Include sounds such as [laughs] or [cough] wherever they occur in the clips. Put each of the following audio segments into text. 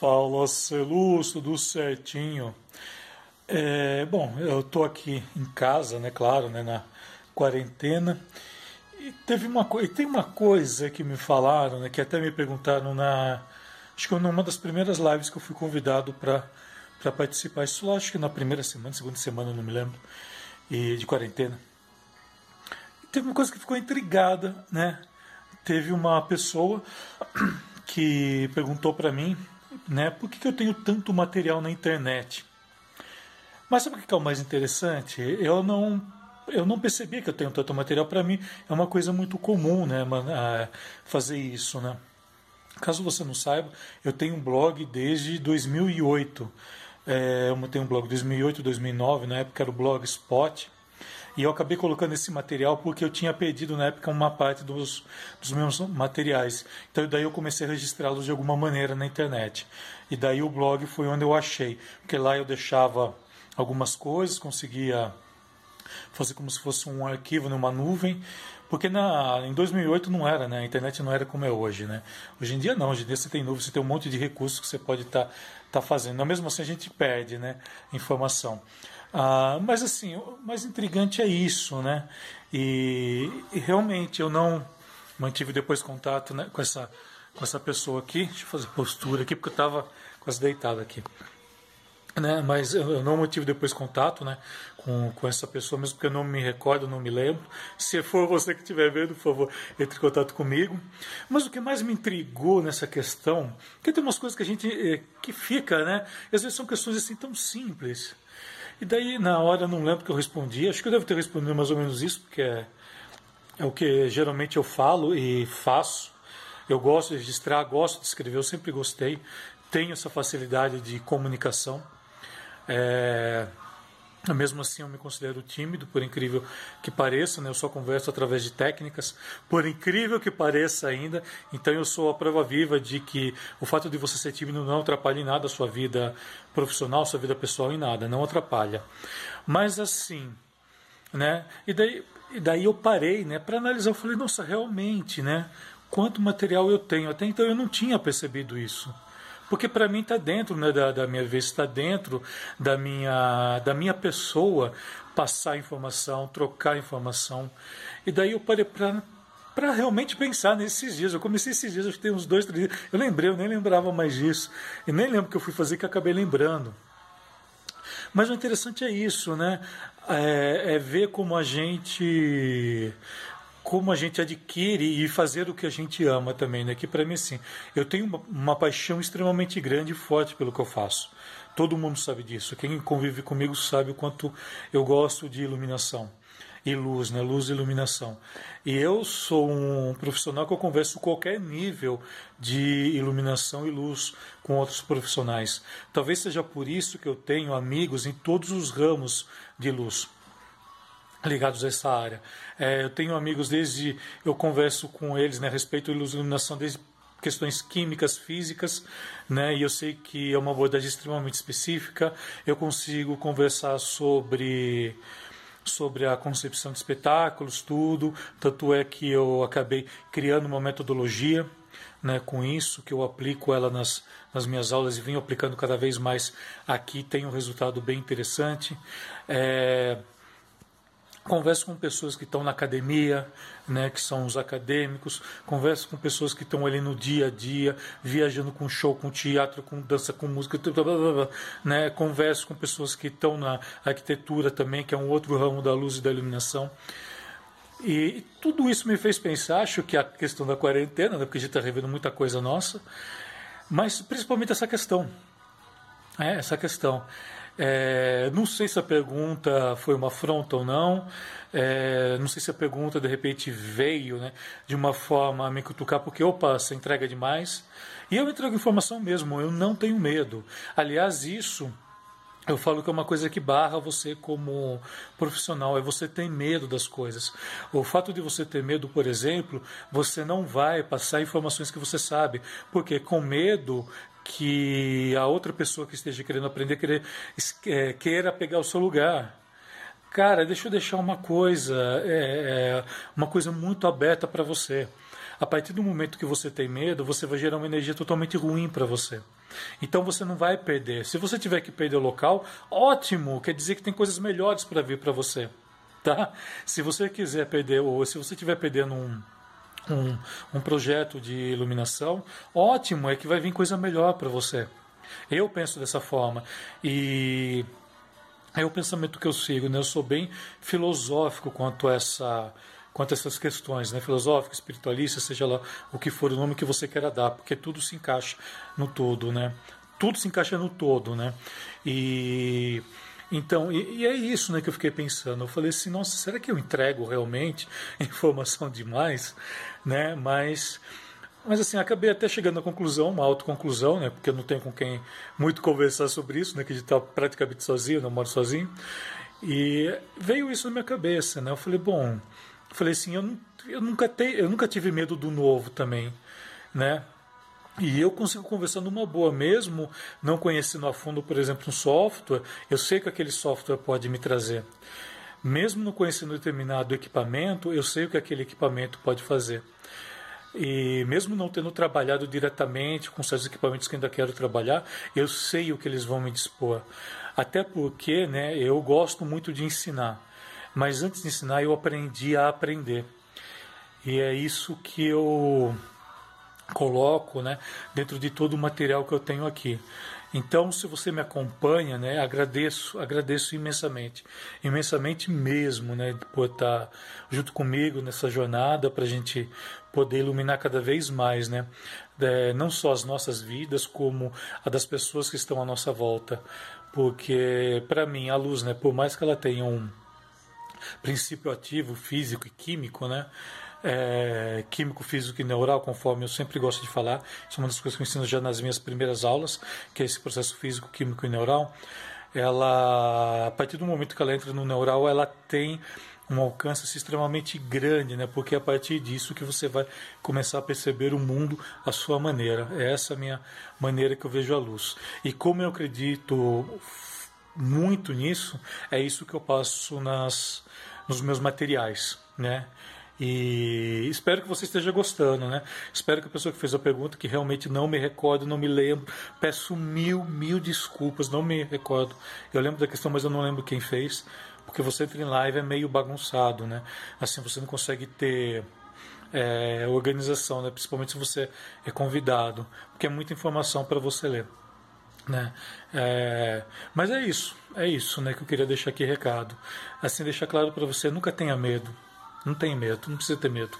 Fala Celus, tudo certinho. É, bom, eu tô aqui em casa, né, claro, né, na quarentena. E teve uma coisa, tem uma coisa que me falaram, né, que até me perguntaram na acho que numa das primeiras lives que eu fui convidado para para participar. Isso lá, acho que na primeira semana, segunda semana, não me lembro, e de quarentena. E teve uma coisa que ficou intrigada, né? Teve uma pessoa que perguntou para mim né? Por que, que eu tenho tanto material na internet? Mas sabe o que é o mais interessante? Eu não eu não percebia que eu tenho tanto material. Para mim é uma coisa muito comum, né? Fazer isso, né? Caso você não saiba, eu tenho um blog desde 2008. É, eu tenho um blog 2008, 2009, na época era o Blogspot. E eu acabei colocando esse material porque eu tinha perdido na época uma parte dos, dos meus materiais. Então daí eu comecei a registrá-los de alguma maneira na internet. E daí o blog foi onde eu achei. Porque lá eu deixava algumas coisas, conseguia fazer como se fosse um arquivo numa nuvem. Porque na, em 2008 não era, né? A internet não era como é hoje, né? Hoje em dia não, hoje em dia você tem nuvem, você tem um monte de recursos que você pode estar tá, tá fazendo. Mas mesmo assim a gente perde, né? Informação. Ah, mas assim, o mais intrigante é isso, né? E, e, realmente eu não mantive depois contato né, com, essa, com essa pessoa aqui. Deixa eu fazer postura aqui, porque eu estava quase deitado aqui. Né, mas eu não mantive depois contato né, com, com essa pessoa, mesmo porque eu não me recordo, não me lembro. Se for você que estiver vendo, por favor, entre em contato comigo. Mas o que mais me intrigou nessa questão, que tem umas coisas que a gente eh, que fica, né? Às vezes são questões assim tão simples. E daí, na hora, não lembro que eu respondi. Acho que eu devo ter respondido mais ou menos isso, porque é, é o que geralmente eu falo e faço. Eu gosto de registrar, gosto de escrever, eu sempre gostei. Tenho essa facilidade de comunicação. É, mesmo assim, eu me considero tímido, por incrível que pareça, né? eu só converso através de técnicas, por incrível que pareça ainda. Então, eu sou a prova viva de que o fato de você ser tímido não atrapalha em nada a sua vida profissional, sua vida pessoal, em nada, não atrapalha. Mas, assim, né? E daí, e daí eu parei né? para analisar. Eu falei, nossa, realmente, né? quanto material eu tenho? Até então eu não tinha percebido isso porque para mim está dentro né, da, da minha vez, está dentro da minha, da minha pessoa passar informação, trocar informação. E daí eu parei para para realmente pensar nesses dias. Eu comecei esses dias, acho que tem uns dois, três dias. Eu lembrei, eu nem lembrava mais disso. E nem lembro o que eu fui fazer que acabei lembrando. Mas o interessante é isso, né? É, é ver como a gente como a gente adquire e fazer o que a gente ama também, né? Que para mim assim, eu tenho uma, uma, paixão extremamente grande e forte pelo que eu faço. Todo mundo sabe disso. Quem convive comigo sabe o quanto eu gosto de iluminação e luz, né? Luz e iluminação. E eu sou um profissional que eu converso qualquer nível de iluminação e luz com outros profissionais. Talvez seja por isso que eu tenho amigos em todos os ramos de luz ligados a essa área. É, eu tenho amigos desde eu converso com eles né, a respeito da iluminação desde questões químicas, físicas, né? E eu sei que é uma abordagem extremamente específica. Eu consigo conversar sobre sobre a concepção de espetáculos, tudo. Tanto é que eu acabei criando uma metodologia né, com isso, que eu aplico ela nas, nas minhas aulas e venho aplicando cada vez mais aqui. Tem um resultado bem interessante. É, Converso com pessoas que estão na academia, né, que são os acadêmicos, converso com pessoas que estão ali no dia a dia, viajando com show, com teatro, com dança, com música, blá, blá, blá, né, converso com pessoas que estão na arquitetura também, que é um outro ramo da luz e da iluminação. E tudo isso me fez pensar, acho que a questão da quarentena, né, porque a gente está revendo muita coisa nossa, mas principalmente essa questão. É, essa questão. É, não sei se a pergunta foi uma afronta ou não. É, não sei se a pergunta de repente veio né, de uma forma a me cutucar, porque opa, você entrega demais. E eu entrego informação mesmo, eu não tenho medo. Aliás, isso eu falo que é uma coisa que barra você como profissional, é você ter medo das coisas. O fato de você ter medo, por exemplo, você não vai passar informações que você sabe, porque com medo que a outra pessoa que esteja querendo aprender querer, é, queira pegar o seu lugar. Cara, deixa eu deixar uma coisa, é, é uma coisa muito aberta para você. A partir do momento que você tem medo, você vai gerar uma energia totalmente ruim para você. Então você não vai perder. Se você tiver que perder o local, ótimo, quer dizer que tem coisas melhores para vir para você. Tá? Se você quiser perder, ou se você estiver perdendo um, um, um projeto de iluminação, ótimo, é que vai vir coisa melhor para você. Eu penso dessa forma. E é o pensamento que eu sigo, né? Eu sou bem filosófico quanto a essa quanto a essas questões, né? Filosófico, espiritualista, seja lá o que for o nome que você queira dar, porque tudo se encaixa no todo, né? Tudo se encaixa no todo, né? E então, e, e, é isso né, que eu fiquei pensando. Eu falei assim, nossa, será que eu entrego realmente [laughs] informação demais? Né? Mas mas assim, acabei até chegando à conclusão, uma autoconclusão, né? Porque eu não tenho com quem muito conversar sobre isso, né? Que a gente praticamente sozinho, não moro sozinho. E veio isso na minha cabeça, né? Eu falei, bom, falei assim, eu, eu, nunca te, eu nunca tive medo do novo também, né? E eu consigo conversar numa boa mesmo, não conhecendo a fundo, por exemplo, um software, eu sei que aquele software pode me trazer. Mesmo não conhecendo determinado equipamento, eu sei o que aquele equipamento pode fazer. E mesmo não tendo trabalhado diretamente com certos equipamentos que ainda quero trabalhar, eu sei o que eles vão me dispor. Até porque né, eu gosto muito de ensinar. Mas antes de ensinar, eu aprendi a aprender. E é isso que eu coloco né, dentro de todo o material que eu tenho aqui. Então, se você me acompanha, né, agradeço, agradeço imensamente, imensamente mesmo, né, por estar junto comigo nessa jornada para a gente poder iluminar cada vez mais, né, é, não só as nossas vidas, como a das pessoas que estão à nossa volta, porque para mim a luz, né, por mais que ela tenha um princípio ativo físico e químico, né, é, químico, físico e neural, conforme eu sempre gosto de falar. Isso é uma das coisas que eu ensino já nas minhas primeiras aulas, que é esse processo físico, químico e neural. Ela, a partir do momento que ela entra no neural, ela tem um alcance extremamente grande, né? Porque é a partir disso que você vai começar a perceber o mundo à sua maneira. É essa a minha maneira que eu vejo a luz. E como eu acredito muito nisso, é isso que eu passo nas nos meus materiais, né? E espero que você esteja gostando, né? Espero que a pessoa que fez a pergunta, que realmente não me recordo, não me lembro, peço mil, mil desculpas, não me recordo. Eu lembro da questão, mas eu não lembro quem fez, porque você entra em live é meio bagunçado, né? Assim, você não consegue ter é, organização, né? Principalmente se você é convidado, porque é muita informação para você ler. Né? É, mas é isso, é isso né, que eu queria deixar aqui recado. Assim, deixar claro para você, nunca tenha medo. Não tem medo, não precisa ter medo.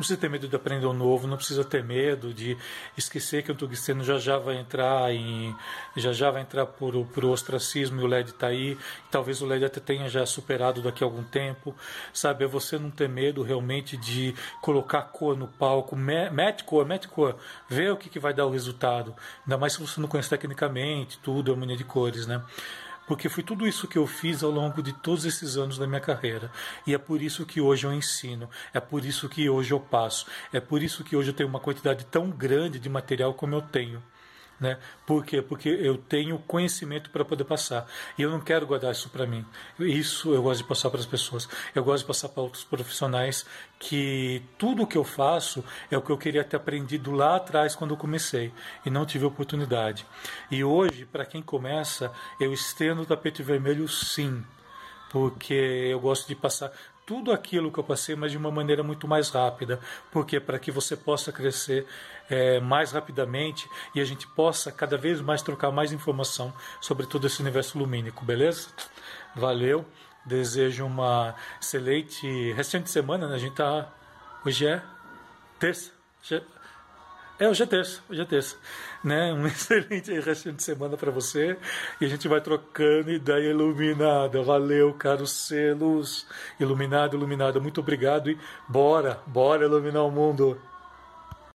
Precisa ter medo de aprender o um novo, não precisa ter medo de esquecer que o tungsteno já já vai entrar em já já vai entrar por, por ostracismo e o LED está aí. Talvez o LED até tenha já superado daqui a algum tempo. Sabe, é você não ter medo realmente de colocar cor no palco, mete cor, mete cor, vê o que, que vai dar o resultado. Ainda mais se você não conhece tecnicamente tudo, a harmonia de cores, né? Porque foi tudo isso que eu fiz ao longo de todos esses anos da minha carreira. E é por isso que hoje eu ensino, é por isso que hoje eu passo, é por isso que hoje eu tenho uma quantidade tão grande de material como eu tenho. Né? Por quê? Porque eu tenho conhecimento para poder passar. E eu não quero guardar isso para mim. Isso eu gosto de passar para as pessoas. Eu gosto de passar para outros profissionais que tudo o que eu faço é o que eu queria ter aprendido lá atrás quando eu comecei e não tive oportunidade. E hoje, para quem começa, eu estendo o tapete vermelho sim, porque eu gosto de passar tudo aquilo que eu passei, mas de uma maneira muito mais rápida. Porque para que você possa crescer é, mais rapidamente e a gente possa cada vez mais trocar mais informação sobre todo esse universo lumínico, beleza? Valeu. Desejo uma excelente restante de semana, né? A gente tá. Hoje é terça. É, hoje é terça, hoje é terça. Né? Um [laughs] excelente resto de semana para você. E a gente vai trocando ideia iluminada. Valeu, caros selos. Iluminado, iluminada. Muito obrigado e bora, bora iluminar o mundo.